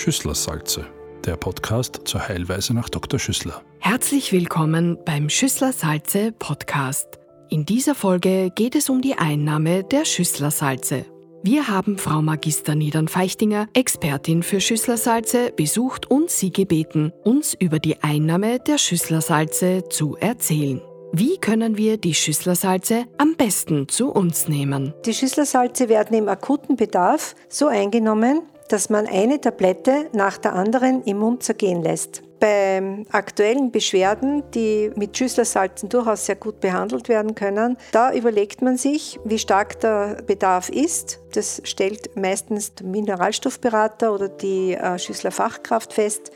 Schüsslersalze, der Podcast zur Heilweise nach Dr. Schüssler. Herzlich willkommen beim Schüsslersalze Podcast. In dieser Folge geht es um die Einnahme der Schüsslersalze. Wir haben Frau Magister Niedern-Feichtinger, Expertin für Schüsslersalze, besucht und sie gebeten, uns über die Einnahme der Schüsslersalze zu erzählen. Wie können wir die Schüsslersalze am besten zu uns nehmen? Die Schüsslersalze werden im akuten Bedarf so eingenommen, dass man eine Tablette nach der anderen im Mund zergehen lässt. Bei aktuellen Beschwerden, die mit Schüsslersalzen durchaus sehr gut behandelt werden können, da überlegt man sich, wie stark der Bedarf ist. Das stellt meistens der Mineralstoffberater oder die äh, Schüsslerfachkraft fest.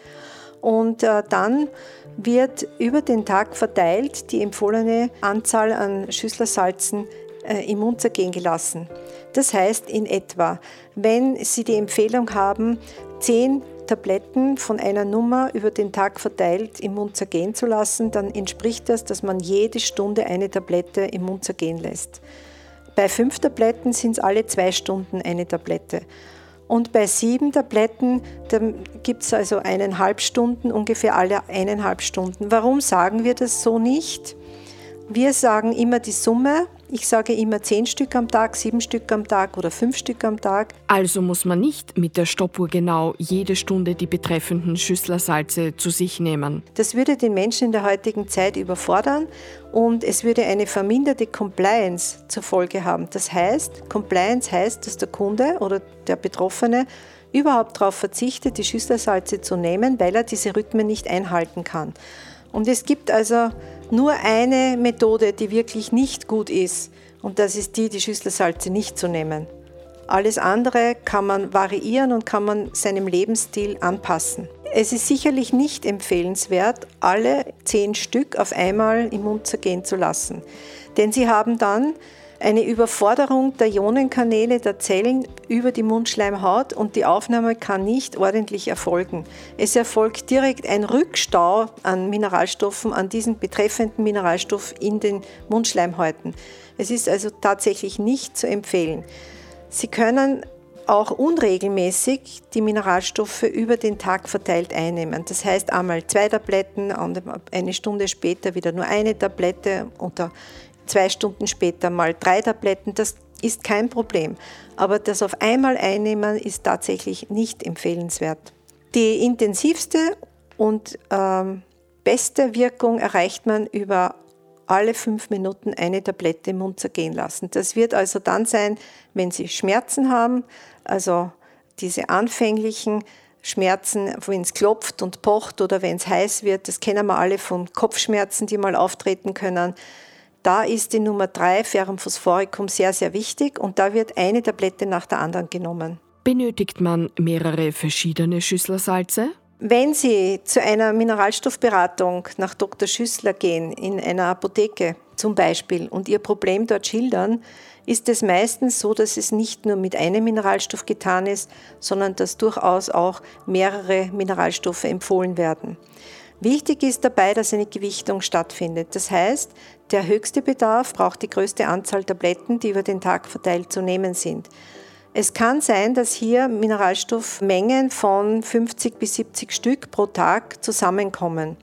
Und äh, dann wird über den Tag verteilt die empfohlene Anzahl an Schüsslersalzen äh, im Mund zergehen gelassen. Das heißt in etwa, wenn Sie die Empfehlung haben, zehn Tabletten von einer Nummer über den Tag verteilt im Mund zergehen zu lassen, dann entspricht das, dass man jede Stunde eine Tablette im Mund zergehen lässt. Bei fünf Tabletten sind es alle zwei Stunden eine Tablette. Und bei sieben Tabletten gibt es also eineinhalb Stunden, ungefähr alle eineinhalb Stunden. Warum sagen wir das so nicht? Wir sagen immer die Summe. Ich sage immer zehn Stück am Tag, sieben Stück am Tag oder fünf Stück am Tag. Also muss man nicht mit der Stoppuhr genau jede Stunde die betreffenden Schüsslersalze zu sich nehmen. Das würde den Menschen in der heutigen Zeit überfordern und es würde eine verminderte Compliance zur Folge haben. Das heißt, Compliance heißt, dass der Kunde oder der Betroffene überhaupt darauf verzichtet, die Schüsslersalze zu nehmen, weil er diese Rhythmen nicht einhalten kann. Und es gibt also nur eine Methode, die wirklich nicht gut ist, und das ist die, die Schüsselsalze nicht zu nehmen. Alles andere kann man variieren und kann man seinem Lebensstil anpassen. Es ist sicherlich nicht empfehlenswert, alle zehn Stück auf einmal im Mund zergehen zu lassen, denn sie haben dann eine Überforderung der Ionenkanäle der Zellen über die Mundschleimhaut und die Aufnahme kann nicht ordentlich erfolgen. Es erfolgt direkt ein Rückstau an Mineralstoffen, an diesen betreffenden Mineralstoff in den Mundschleimhäuten. Es ist also tatsächlich nicht zu empfehlen. Sie können auch unregelmäßig die Mineralstoffe über den Tag verteilt einnehmen. Das heißt einmal zwei Tabletten, eine Stunde später wieder nur eine Tablette oder zwei Stunden später mal drei Tabletten, das ist kein Problem. Aber das auf einmal einnehmen ist tatsächlich nicht empfehlenswert. Die intensivste und ähm, beste Wirkung erreicht man über alle fünf Minuten eine Tablette im Mund zergehen lassen. Das wird also dann sein, wenn Sie Schmerzen haben, also diese anfänglichen Schmerzen, wenn es klopft und pocht oder wenn es heiß wird. Das kennen wir alle von Kopfschmerzen, die mal auftreten können. Da ist die Nummer 3, Ferrum phosphoricum, sehr, sehr wichtig und da wird eine Tablette nach der anderen genommen. Benötigt man mehrere verschiedene Schüsslersalze? Wenn Sie zu einer Mineralstoffberatung nach Dr. Schüssler gehen, in einer Apotheke zum Beispiel, und Ihr Problem dort schildern, ist es meistens so, dass es nicht nur mit einem Mineralstoff getan ist, sondern dass durchaus auch mehrere Mineralstoffe empfohlen werden. Wichtig ist dabei, dass eine Gewichtung stattfindet. Das heißt, der höchste Bedarf braucht die größte Anzahl Tabletten, die über den Tag verteilt zu nehmen sind. Es kann sein, dass hier Mineralstoffmengen von 50 bis 70 Stück pro Tag zusammenkommen.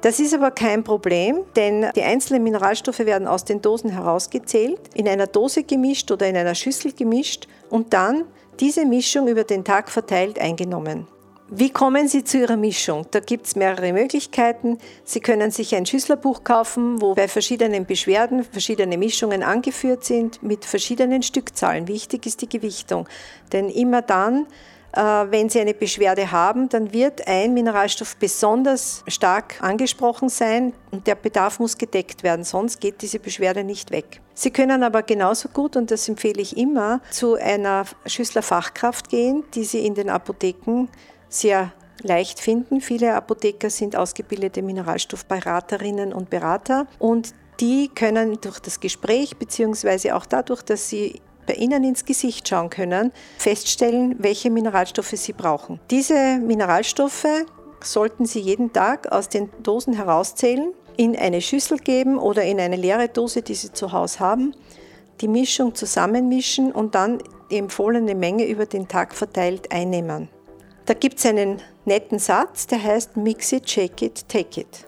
Das ist aber kein Problem, denn die einzelnen Mineralstoffe werden aus den Dosen herausgezählt, in einer Dose gemischt oder in einer Schüssel gemischt und dann diese Mischung über den Tag verteilt eingenommen. Wie kommen Sie zu Ihrer Mischung? Da gibt es mehrere Möglichkeiten. Sie können sich ein Schüsslerbuch kaufen, wo bei verschiedenen Beschwerden verschiedene Mischungen angeführt sind mit verschiedenen Stückzahlen. Wichtig ist die Gewichtung, denn immer dann, äh, wenn Sie eine Beschwerde haben, dann wird ein Mineralstoff besonders stark angesprochen sein und der Bedarf muss gedeckt werden, sonst geht diese Beschwerde nicht weg. Sie können aber genauso gut, und das empfehle ich immer, zu einer Schüsslerfachkraft gehen, die Sie in den Apotheken sehr leicht finden. Viele Apotheker sind ausgebildete Mineralstoffberaterinnen und Berater und die können durch das Gespräch beziehungsweise auch dadurch, dass sie bei Ihnen ins Gesicht schauen können, feststellen, welche Mineralstoffe Sie brauchen. Diese Mineralstoffe sollten Sie jeden Tag aus den Dosen herauszählen, in eine Schüssel geben oder in eine leere Dose, die Sie zu Hause haben, die Mischung zusammenmischen und dann die empfohlene Menge über den Tag verteilt einnehmen. Da gibt es einen netten Satz, der heißt Mix it, shake it, take it.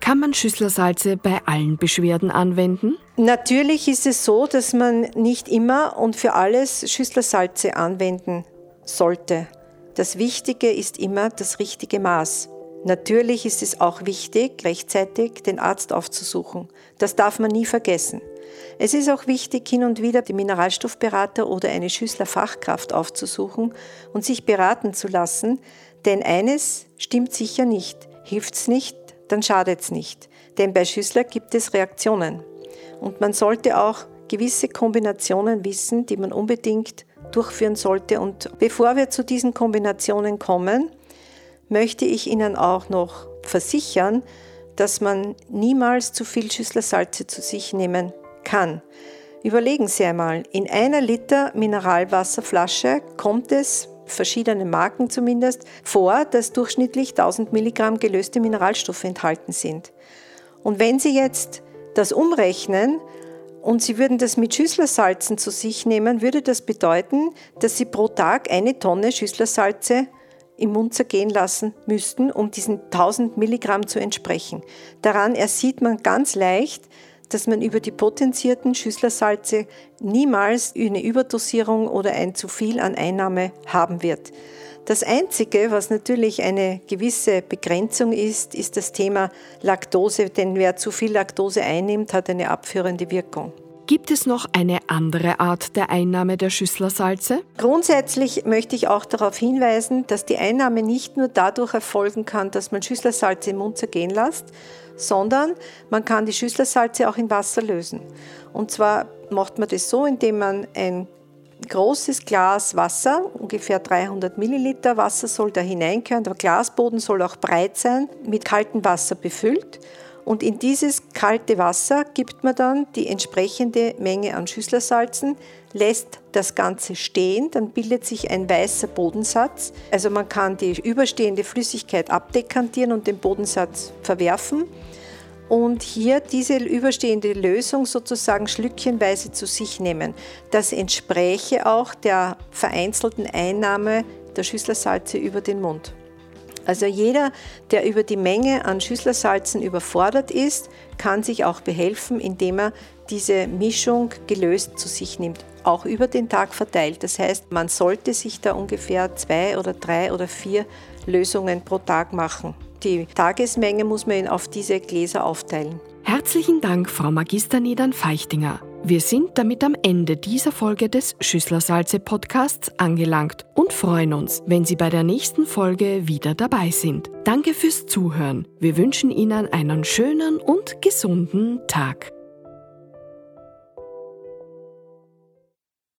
Kann man Schüsslersalze bei allen Beschwerden anwenden? Natürlich ist es so, dass man nicht immer und für alles Schüsslersalze anwenden sollte. Das Wichtige ist immer das richtige Maß. Natürlich ist es auch wichtig, rechtzeitig den Arzt aufzusuchen. Das darf man nie vergessen. Es ist auch wichtig, hin und wieder den Mineralstoffberater oder eine Schüsslerfachkraft aufzusuchen und sich beraten zu lassen, denn eines stimmt sicher nicht. Hilft's nicht, dann schadet's nicht. Denn bei Schüssler gibt es Reaktionen. Und man sollte auch gewisse Kombinationen wissen, die man unbedingt durchführen sollte. Und bevor wir zu diesen Kombinationen kommen, möchte ich Ihnen auch noch versichern, dass man niemals zu viel Schüsslersalze zu sich nehmen kann. Überlegen Sie einmal, in einer Liter Mineralwasserflasche kommt es, verschiedene Marken zumindest, vor, dass durchschnittlich 1000 Milligramm gelöste Mineralstoffe enthalten sind. Und wenn Sie jetzt das umrechnen und Sie würden das mit Schüsslersalzen zu sich nehmen, würde das bedeuten, dass Sie pro Tag eine Tonne Schüsslersalze im Mund zergehen lassen müssten, um diesen 1000 Milligramm zu entsprechen. Daran ersieht man ganz leicht, dass man über die potenzierten Schüsslersalze niemals eine Überdosierung oder ein zu viel an Einnahme haben wird. Das Einzige, was natürlich eine gewisse Begrenzung ist, ist das Thema Laktose, denn wer zu viel Laktose einnimmt, hat eine abführende Wirkung. Gibt es noch eine andere Art der Einnahme der Schüsslersalze? Grundsätzlich möchte ich auch darauf hinweisen, dass die Einnahme nicht nur dadurch erfolgen kann, dass man Schüsslersalze im Mund zergehen lässt, sondern man kann die Schüsslersalze auch in Wasser lösen. Und zwar macht man das so, indem man ein großes Glas Wasser, ungefähr 300 Milliliter Wasser soll da hineingehören, der Glasboden soll auch breit sein, mit kaltem Wasser befüllt und in dieses kalte Wasser gibt man dann die entsprechende Menge an Schüsslersalzen, lässt das Ganze stehen, dann bildet sich ein weißer Bodensatz. Also man kann die überstehende Flüssigkeit abdekantieren und den Bodensatz verwerfen und hier diese überstehende Lösung sozusagen schlückchenweise zu sich nehmen. Das entspräche auch der vereinzelten Einnahme der Schüsslersalze über den Mund. Also jeder, der über die Menge an Schüsslersalzen überfordert ist, kann sich auch behelfen, indem er diese Mischung gelöst zu sich nimmt, auch über den Tag verteilt. Das heißt, man sollte sich da ungefähr zwei oder drei oder vier Lösungen pro Tag machen. Die Tagesmenge muss man auf diese Gläser aufteilen. Herzlichen Dank, Frau Magister Niedern-Feichtinger. Wir sind damit am Ende dieser Folge des Schüsslersalze-Podcasts angelangt und freuen uns, wenn Sie bei der nächsten Folge wieder dabei sind. Danke fürs Zuhören. Wir wünschen Ihnen einen schönen und gesunden Tag.